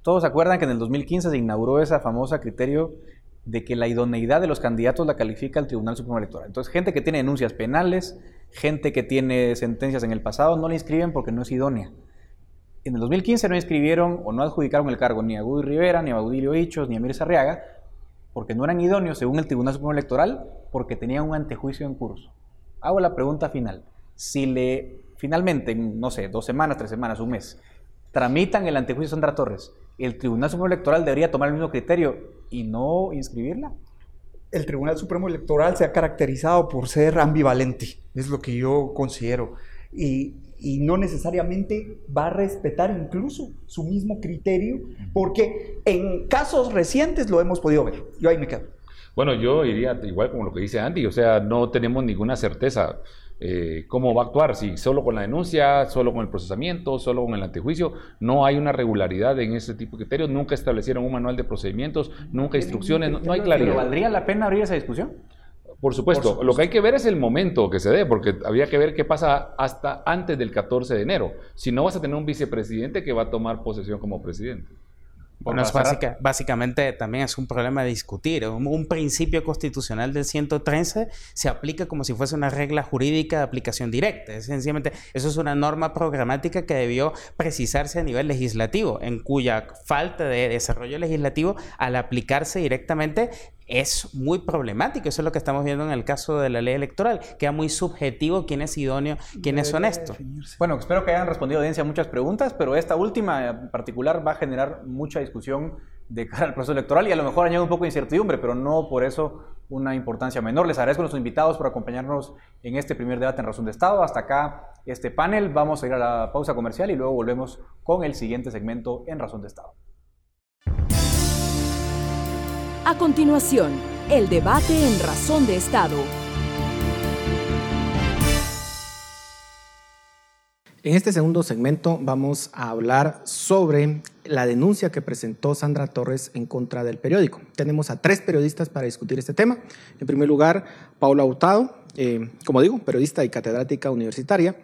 Todos se acuerdan que en el 2015 se inauguró esa famosa criterio de que la idoneidad de los candidatos la califica el Tribunal Supremo Electoral. Entonces, gente que tiene denuncias penales, gente que tiene sentencias en el pasado, no la inscriben porque no es idónea. En el 2015 no inscribieron o no adjudicaron el cargo ni a Guy Rivera, ni a Baudilio Hichos, ni a Mir Arriaga, porque no eran idóneos según el Tribunal Supremo Electoral, porque tenían un antejuicio en curso. Hago la pregunta final. Si le, finalmente, en, no sé, dos semanas, tres semanas, un mes, tramitan el antejuicio Sandra Torres, el Tribunal Supremo Electoral debería tomar el mismo criterio y no inscribirla.
El Tribunal Supremo Electoral se ha caracterizado por ser ambivalente, es lo que yo considero. Y, y no necesariamente va a respetar incluso su mismo criterio, porque en casos recientes lo hemos podido ver. Yo ahí me quedo.
Bueno, yo iría igual como lo que dice Andy, o sea, no tenemos ninguna certeza. Eh, cómo va a actuar, si solo con la denuncia, solo con el procesamiento, solo con el antejuicio, no hay una regularidad en ese tipo de criterios, nunca establecieron un manual de procedimientos, nunca instrucciones, no, hay claridad.
¿Valdría la pena abrir esa discusión?
Por supuesto. lo que hay que ver es el momento que se dé, porque había que ver qué pasa hasta antes del 14 de enero. Si no vas a tener un vicepresidente que va a tomar posesión como presidente.
Bueno, es básicamente también es un problema de discutir. Un, principio constitucional del 113 se aplica como si fuese una regla jurídica de aplicación directa. Es, sencillamente, eso es una norma programática que debió precisarse a nivel legislativo, en cuya falta de desarrollo legislativo, al aplicarse directamente, es muy problemático. Eso es lo que estamos viendo en el caso de la ley electoral. Queda muy subjetivo quién es idóneo, quién es honesto.
Bueno, espero que hayan respondido audiencia muchas preguntas, pero esta última en particular va a generar mucha discusión de cara al proceso electoral y a lo mejor añade un poco de incertidumbre, pero no por eso una importancia menor. Les agradezco a nuestros invitados por acompañarnos en este primer debate en Razón de Estado. Hasta acá este panel. Vamos a ir a la pausa comercial y luego volvemos con el siguiente segmento en Razón de Estado.
A continuación, el debate en Razón de Estado.
En este segundo segmento vamos a hablar sobre la denuncia que presentó Sandra Torres en contra del periódico. Tenemos a tres periodistas para discutir este tema. En primer lugar, Paula Hurtado, eh, como digo, periodista y catedrática universitaria.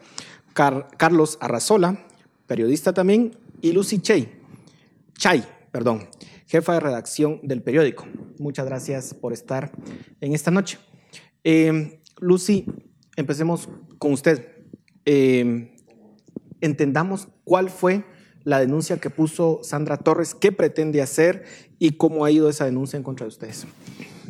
Carlos Arrazola, periodista también. Y Lucy Chay, Chay, perdón, jefa de redacción del periódico. Muchas gracias por estar en esta noche. Eh, Lucy, empecemos con usted. Eh, entendamos cuál fue la denuncia que puso Sandra Torres, qué pretende hacer y cómo ha ido esa denuncia en contra de ustedes.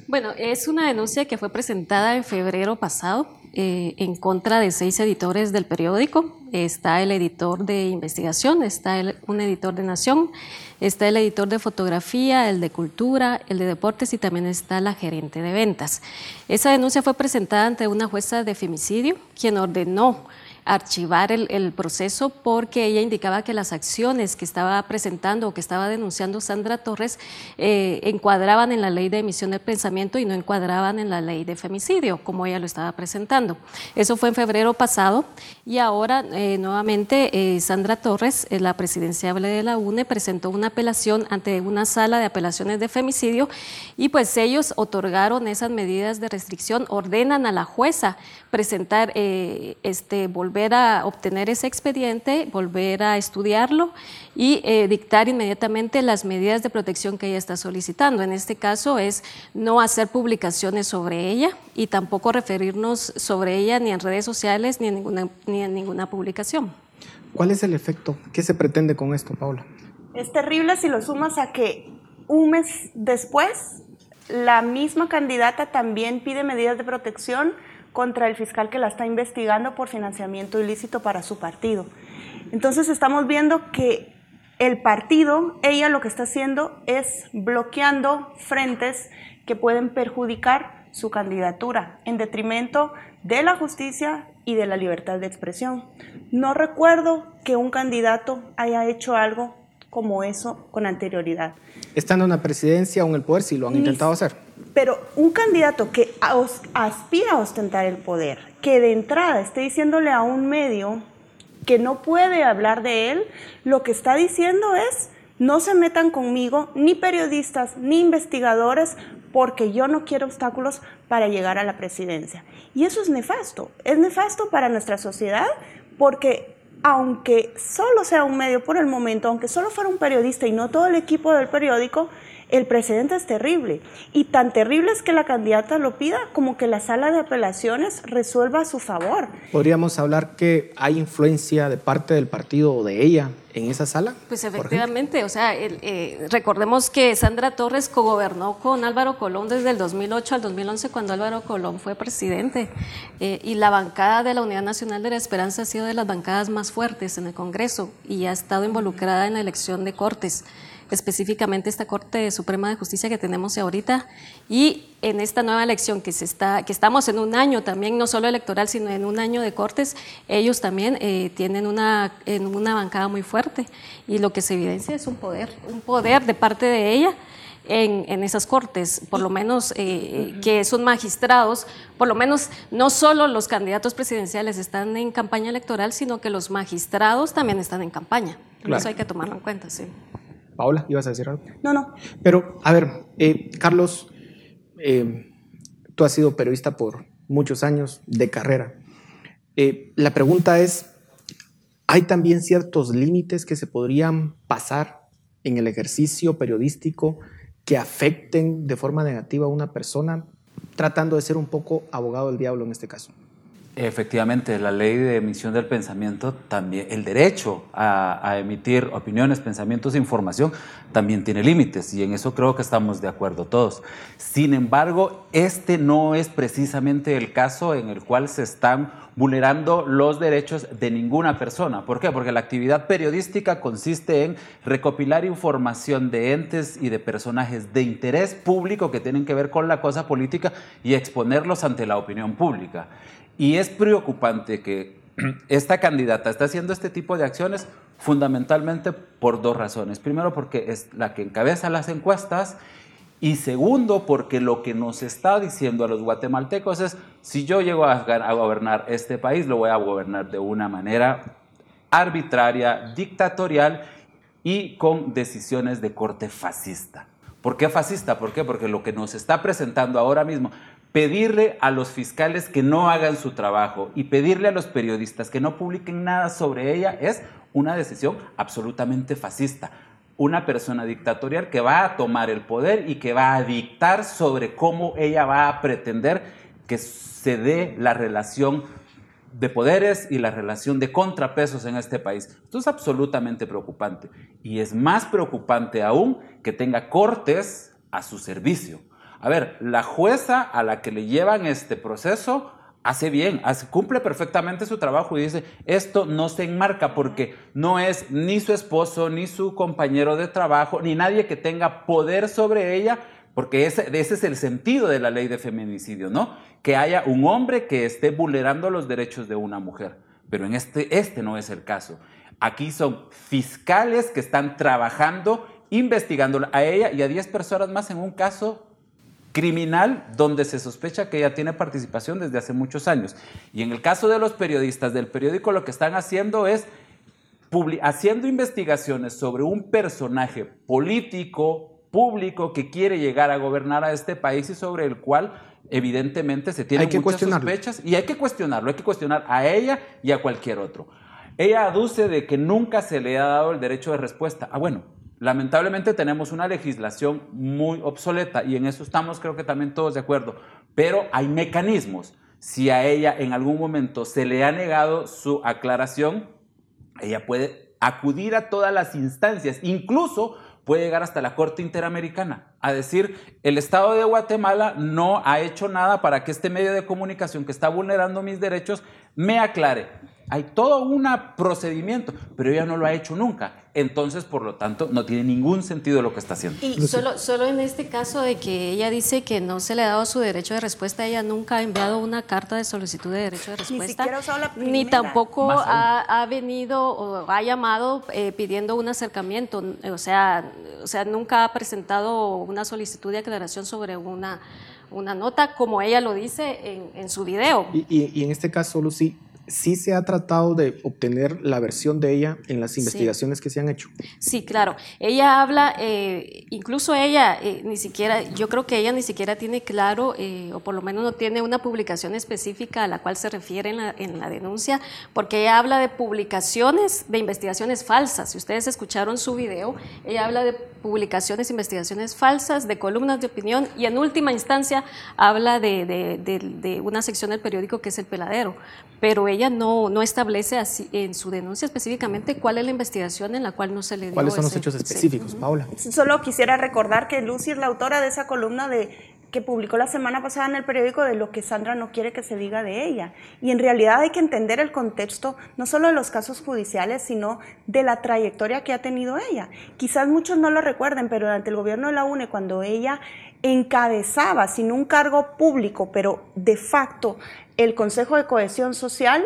Bueno, es una denuncia que fue presentada en febrero pasado eh, en contra de seis editores del periódico. Está el editor de investigación, está un editor de Nación, está el editor de fotografía, el de cultura, el de deportes y también está la gerente de ventas. Esa denuncia fue presentada ante una jueza de femicidio, quien ordenó archivar el, proceso porque ella indicaba que las acciones que estaba presentando o que estaba denunciando Sandra Torres eh, encuadraban en la ley de emisión del pensamiento y no encuadraban en la ley de femicidio, como ella lo estaba presentando. Eso fue en febrero pasado y ahora eh, nuevamente eh, Sandra Torres, la presidenciable de la UNE, presentó una apelación ante una sala de apelaciones de femicidio y pues ellos otorgaron esas medidas de restricción, ordenan a la jueza presentar, este, volver volver a obtener ese expediente, volver a estudiarlo y eh, dictar inmediatamente las medidas de protección que ella está solicitando. En este caso es no hacer publicaciones sobre ella y tampoco referirnos sobre ella ni en redes sociales ni en ninguna, ni en ninguna publicación.
¿Cuál es el efecto? ¿Qué se pretende con esto, Paula?
Es terrible si lo sumas a que un mes después, la misma candidata también pide medidas de protección contra el fiscal que la está investigando por financiamiento ilícito para su partido. Entonces estamos viendo que el partido, ella lo que está haciendo es bloqueando frentes que pueden perjudicar su candidatura en detrimento de la justicia y de la libertad de expresión. No recuerdo que un candidato haya hecho algo como eso con anterioridad.
Estando en la presidencia o en el poder, sí lo han intentado hacer.
Pero un candidato que aspira a ostentar el poder, que de entrada esté diciéndole a un medio que no puede hablar de él, lo que está diciendo es, no se metan conmigo ni periodistas ni investigadores porque yo no quiero obstáculos para llegar a la presidencia. Y eso es nefasto, es nefasto para nuestra sociedad porque aunque solo sea un medio por el momento, aunque solo fuera un periodista y no todo el equipo del periódico, el precedente es terrible. Y tan terrible es que la candidata lo pida como que la sala de apelaciones resuelva a su favor.
¿Podríamos hablar que hay influencia de parte del partido o de ella en esa sala?
Pues efectivamente, o sea, eh, recordemos que Sandra Torres cogobernó con Álvaro Colón desde el 2008 al 2011 cuando Álvaro Colón fue presidente eh, y la bancada de la Unidad Nacional de la Esperanza ha sido de las bancadas más fuertes en el Congreso y ha estado involucrada en la elección de Cortes específicamente esta Corte Suprema de Justicia que tenemos ahorita y en esta nueva elección que, se está, que estamos en un año también, no solo electoral, sino en un año de Cortes, ellos también eh, tienen una, en una bancada muy fuerte y lo que se evidencia es un poder, un poder de parte de ella. En, en, esas cortes, por lo menos eh, que son magistrados, por lo menos no solo los candidatos presidenciales están en campaña electoral, sino que los magistrados también están en campaña. Eso hay que tomarlo en cuenta, sí.
Paola, ¿ibas a decir algo?
No, no.
Pero, a ver, eh, Carlos, eh, tú has sido periodista por muchos años de carrera. Eh, la pregunta es, ¿hay también ciertos límites que se podrían pasar en el ejercicio periodístico que afecten de forma negativa a una persona, tratando de ser un poco abogado del diablo en este caso?
Efectivamente, la ley de emisión del pensamiento, también el derecho a, emitir opiniones, pensamientos e información también tiene límites y en eso creo que estamos de acuerdo todos. Sin embargo, este no es precisamente el caso en el cual se están vulnerando los derechos de ninguna persona. ¿Por qué? Porque la actividad periodística consiste en recopilar información de entes y de personajes de interés público que tienen que ver con la cosa política y exponerlos ante la opinión pública. Y es preocupante que esta candidata está haciendo este tipo de acciones fundamentalmente por dos razones. Primero, porque es la que encabeza las encuestas y segundo, porque lo que nos está diciendo a los guatemaltecos es, si yo llego a, gobernar este país, lo voy a gobernar de una manera arbitraria, dictatorial y con decisiones de corte fascista. ¿Por qué fascista? ¿Por qué? Porque lo que nos está presentando ahora mismo pedirle a los fiscales que no hagan su trabajo y pedirle a los periodistas que no publiquen nada sobre ella es una decisión absolutamente fascista. Una persona dictatorial que va a tomar el poder y que va a dictar sobre cómo ella va a pretender que se dé la relación de poderes y la relación de contrapesos en este país. Esto es absolutamente preocupante. Y es más preocupante aún que tenga cortes a su servicio a ver, la jueza a la que le llevan este proceso hace bien, cumple perfectamente su trabajo y dice, esto no se enmarca porque no es ni su esposo, ni su compañero de trabajo, ni nadie que tenga poder sobre ella, porque ese, es el sentido de la ley de feminicidio, ¿no? Que haya un hombre que esté vulnerando los derechos de una mujer. Pero en este, este no es el caso. Aquí son fiscales que están trabajando, investigando a ella y a 10 personas más en un caso criminal donde se sospecha que ella tiene participación desde hace muchos años. Y en el caso de los periodistas del periódico, lo que están haciendo es haciendo investigaciones sobre un personaje político, público, que quiere llegar a gobernar a este país y sobre el cual evidentemente se tienen muchas sospechas y hay que cuestionarlo, hay que cuestionar a ella y a cualquier otro. Ella aduce de que nunca se le ha dado el derecho de respuesta. Ah, bueno, Lamentablemente tenemos una legislación muy obsoleta y en eso estamos creo que también todos de acuerdo, pero hay mecanismos. Si a ella en algún momento se le ha negado su aclaración, ella puede acudir a todas las instancias, incluso puede llegar hasta la Corte Interamericana a decir, el Estado de Guatemala no ha hecho nada para que este medio de comunicación que está vulnerando mis derechos me aclare. Hay todo un procedimiento, pero ella no lo ha hecho nunca. Entonces, por lo tanto, no tiene ningún sentido lo que está haciendo.
Y solo, solo en este caso de que ella dice que no se le ha dado su derecho de respuesta, ella nunca ha enviado una carta de solicitud de derecho de respuesta, ni, ni tampoco ha, venido o ha llamado eh, pidiendo un acercamiento. O sea, o sea, nunca ha presentado una solicitud de aclaración sobre una, una nota, como ella lo dice en, su video.
Y, y, y en este caso, Lucy, sí se ha tratado de obtener la versión de ella en las investigaciones que se han hecho.
Sí, claro. Ella habla, eh, incluso ella, eh, ni siquiera, yo creo que ella ni siquiera tiene claro, eh, o por lo menos no tiene una publicación específica a la cual se refiere en la, en la denuncia, porque ella habla de publicaciones, de investigaciones falsas. Si ustedes escucharon su video, ella habla de publicaciones, investigaciones falsas, de columnas de opinión y en última instancia habla de, de, de una sección del periódico que es El Peladero. Pero ella no, no establece así, en su denuncia específicamente cuál es la investigación en la cual no se le dio
¿Cuáles son los hechos específicos, Paula?
Solo quisiera recordar que Lucy es la autora de esa columna de publicó la semana pasada en el periódico de lo que Sandra no quiere que se diga de ella. Y en realidad hay que entender el contexto no solo de los casos judiciales, sino de la trayectoria que ha tenido ella. Quizás muchos no lo recuerden, pero durante el gobierno de la UNE, cuando ella encabezaba, sin un cargo público, pero de facto, el Consejo de Cohesión Social,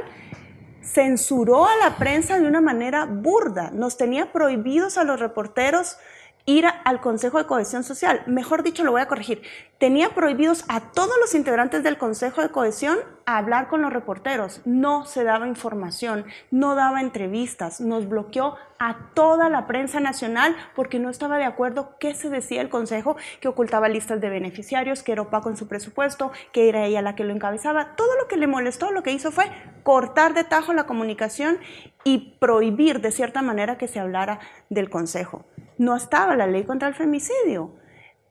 censuró a la prensa de una manera burda. Nos tenía prohibidos a los reporteros ir al Consejo de Cohesión Social. Mejor dicho, lo voy a corregir. Tenía prohibidos a todos los integrantes del Consejo de Cohesión hablar con los reporteros. No se daba información, no daba entrevistas. Nos bloqueó a toda la prensa nacional porque no estaba de acuerdo qué se decía el Consejo, que ocultaba listas de beneficiarios, que era opaco en su presupuesto, que era ella la que lo encabezaba. Todo lo que le molestó, lo que hizo fue cortar de tajo la comunicación y prohibir de cierta manera que se hablara del Consejo no estaba la ley contra el femicidio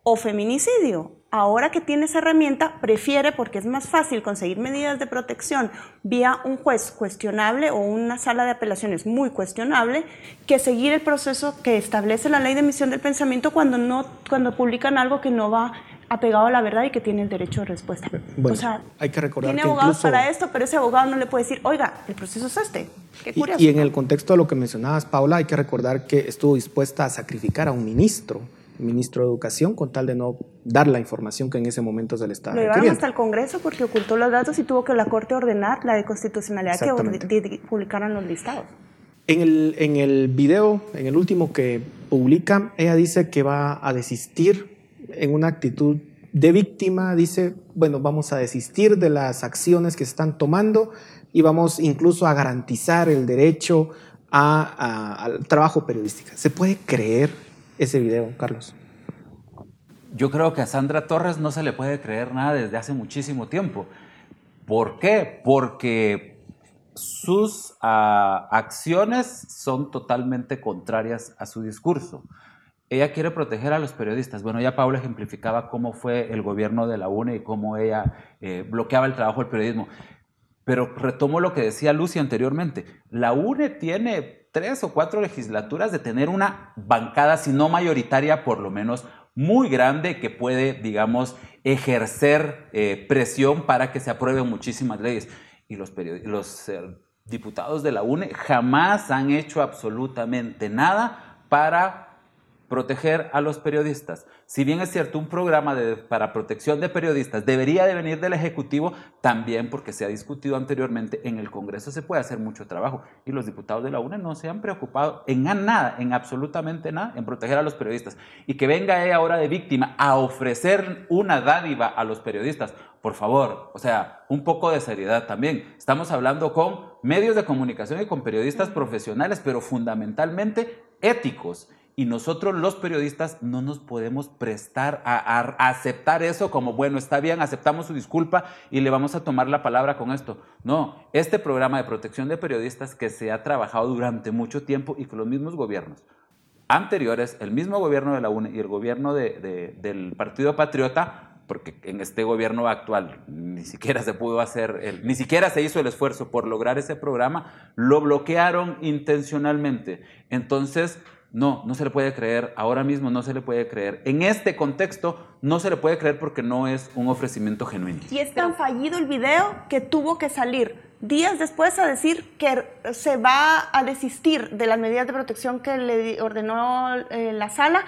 o feminicidio. Ahora que tiene esa herramienta, prefiere, porque es más fácil conseguir medidas de protección vía un juez cuestionable o una sala de apelaciones muy cuestionable, que seguir el proceso que establece la ley de emisión del pensamiento cuando, no, cuando publican algo que no va apegado a la verdad y que tiene el derecho de respuesta.
Bueno, o sea, hay que recordar
tiene abogados para esto, pero ese abogado no le puede decir, oiga, el proceso es este. Qué curioso.
Y, y en el contexto de lo que mencionabas, Paula, hay que recordar que estuvo dispuesta a sacrificar a un ministro ministro de Educación con tal de no dar la información que en ese momento se le estaba
Lo llevaron hasta el Congreso porque ocultó los datos y tuvo que la Corte ordenar la de constitucionalidad que publicaran los listados.
En el, en el video, en el último que publica, ella dice que va a desistir en una actitud de víctima, dice, bueno, vamos a desistir de las acciones que se están tomando y vamos incluso a garantizar el derecho al trabajo periodístico. ¿Se puede creer ese video, Carlos?
Yo creo que a Sandra Torres no se le puede creer nada desde hace muchísimo tiempo. ¿Por qué? Porque sus ah, acciones son totalmente contrarias a su discurso. Ella quiere proteger a los periodistas. Bueno, ya Paula ejemplificaba cómo fue el gobierno de la UNE y cómo ella eh, bloqueaba el trabajo del periodismo. Pero retomo lo que decía Lucy anteriormente. La UNE tiene tres o cuatro legislaturas de tener una bancada, si no mayoritaria, por lo menos muy grande, que puede, digamos, ejercer eh, presión para que se aprueben muchísimas leyes. Y los, los eh, diputados de la UNE jamás han hecho absolutamente nada para proteger a los periodistas. Si bien es cierto, un programa para protección de periodistas debería de venir del Ejecutivo, también porque se ha discutido anteriormente, en el Congreso se puede hacer mucho trabajo y los diputados de la UNE no se han preocupado en nada, en absolutamente nada, en proteger a los periodistas. Y que venga ella ahora de víctima a ofrecer una dádiva a los periodistas. Por favor, o sea, un poco de seriedad también. Estamos hablando con medios de comunicación y con periodistas profesionales, pero fundamentalmente éticos y nosotros los periodistas no nos podemos prestar a, aceptar eso como, bueno, está bien, aceptamos su disculpa y le vamos a tomar la palabra con esto. No, este programa de protección de periodistas que se ha trabajado durante mucho tiempo y con los mismos gobiernos anteriores, el mismo gobierno de la UNE y el gobierno del Partido Patriota, porque en este gobierno actual ni siquiera se pudo hacer, ni siquiera se hizo el esfuerzo por lograr ese programa, lo bloquearon intencionalmente. Entonces, No, no se le puede creer, ahora mismo no se le puede creer. En este contexto no se le puede creer porque no es un ofrecimiento genuino.
Y es tan fallido el video que tuvo que salir días después a decir que se va a desistir de las medidas de protección que le ordenó eh, la sala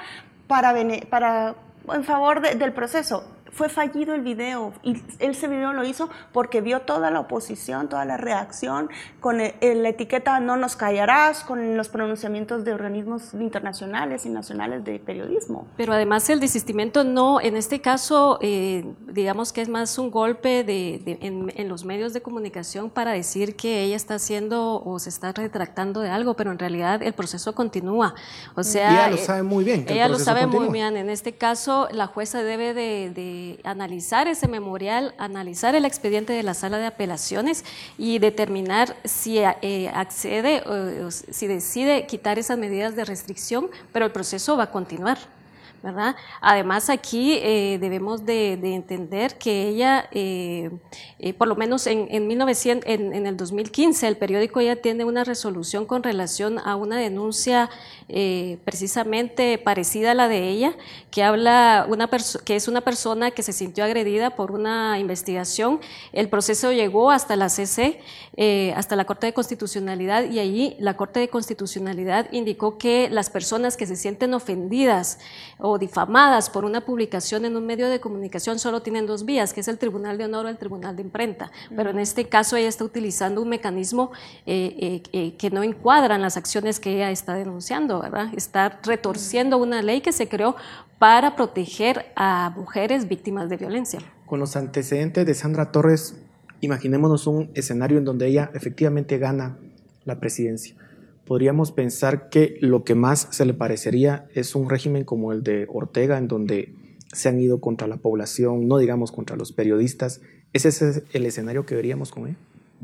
para, para en favor del proceso fue fallido el video y ese video lo hizo porque vio toda la oposición, toda la reacción con la etiqueta no nos callarás, con los pronunciamientos de organismos internacionales y nacionales de periodismo.
Pero además el desistimiento no, en este caso, eh, digamos que es más un golpe de, en, los medios de comunicación para decir que ella está haciendo o se está retractando de algo, pero en realidad el proceso continúa. O sea,
ella lo sabe muy bien.
ella lo sabe muy bien. En este caso, la jueza debe de analizar ese memorial, analizar el expediente de la sala de apelaciones y determinar si eh, accede o si decide quitar esas medidas de restricción, pero el proceso va a continuar. ¿Verdad? Además, aquí eh, debemos de, entender que ella, eh, eh, por lo menos en, en, 1900, en, el 2015, el periódico ya tiene una resolución con relación a una denuncia precisamente parecida a la de ella, que habla una que es una persona que se sintió agredida por una investigación. El proceso llegó hasta la CC, hasta la Corte de Constitucionalidad, y allí la Corte de Constitucionalidad indicó que las personas que se sienten ofendidas o difamadas por una publicación en un medio de comunicación solo tienen dos vías, que es el Tribunal de Honor o el Tribunal de Imprenta. Pero en este caso ella está utilizando un mecanismo eh, eh, eh, que no encuadra en las acciones que ella está denunciando, ¿verdad? Está retorciendo una ley que se creó para proteger a mujeres víctimas de violencia.
Con los antecedentes de Sandra Torres, imaginémonos un escenario en donde ella efectivamente gana la presidencia podríamos pensar que lo que más se le parecería es un régimen como el de Ortega, en donde se han ido contra la población, no digamos contra los periodistas. ¿Ese es el escenario que veríamos con él?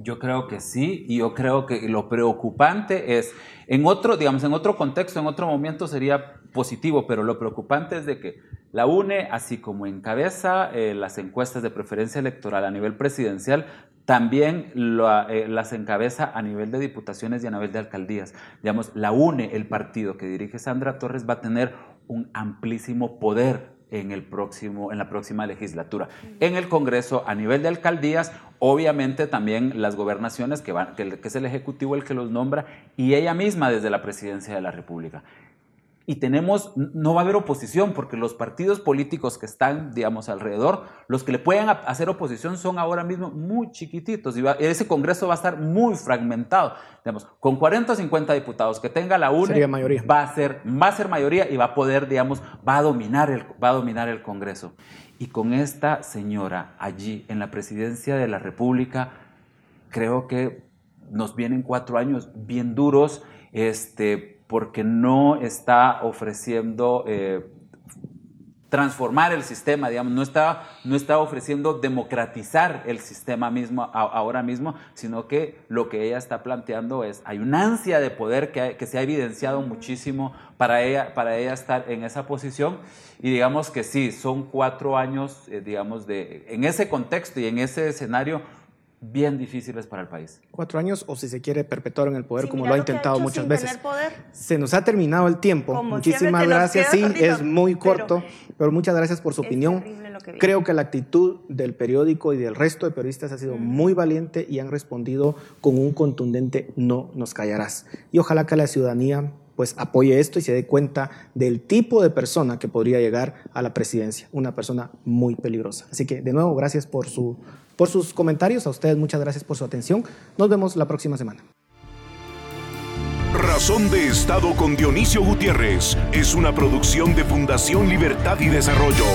Yo creo que sí, y yo creo que lo preocupante es, en otro, digamos, en otro contexto, en otro momento sería positivo, pero lo preocupante es de que la UNE, así como encabeza eh, las encuestas de preferencia electoral a nivel presidencial, también eh, las encabeza a nivel de diputaciones y a nivel de alcaldías. Digamos, la UNE, el partido que dirige Sandra Torres, va a tener un amplísimo poder en, el próximo, en la próxima legislatura. En el Congreso, a nivel de alcaldías, obviamente también las gobernaciones, que, van, que es el Ejecutivo el que los nombra, y ella misma desde la Presidencia de la República y tenemos, no va a haber oposición porque los partidos políticos que están, digamos, alrededor, los que le pueden hacer oposición son ahora mismo muy chiquititos y ese Congreso va a estar muy fragmentado. Digamos, con 40 o 50 diputados que tenga la UNE,
mayoría.
Va, a ser, va a ser mayoría y va a poder, digamos, va a dominar el, va a dominar el Congreso. Y con esta señora allí en la presidencia de la República, creo que nos vienen cuatro años bien duros. Este, porque no está ofreciendo eh, transformar el sistema, digamos, no está, no está ofreciendo democratizar el sistema mismo ahora mismo, sino que lo que ella está planteando es, hay una ansia de poder que, se ha evidenciado muchísimo para ella, para ella estar en esa posición. Y digamos que sí, son cuatro años, eh, digamos, de, en ese contexto y en ese escenario bien difíciles para el país.
Cuatro años o si se quiere perpetuar en el poder como lo ha intentado muchas veces. Se nos ha terminado el tiempo. Muchísimas gracias. Sí, es muy corto, pero, muchas gracias por su opinión. Creo que la actitud del periódico y del resto de periodistas ha sido muy valiente y han respondido con un contundente no nos callarás. Y ojalá que la ciudadanía pues apoye esto y se dé cuenta del tipo de persona que podría llegar a la presidencia, una persona muy peligrosa. Así que de nuevo, gracias por su por sus comentarios. A ustedes muchas gracias por su atención. Nos vemos la próxima semana.
Razón de Estado con Dionisio Gutiérrez es una producción de Fundación Libertad y Desarrollo.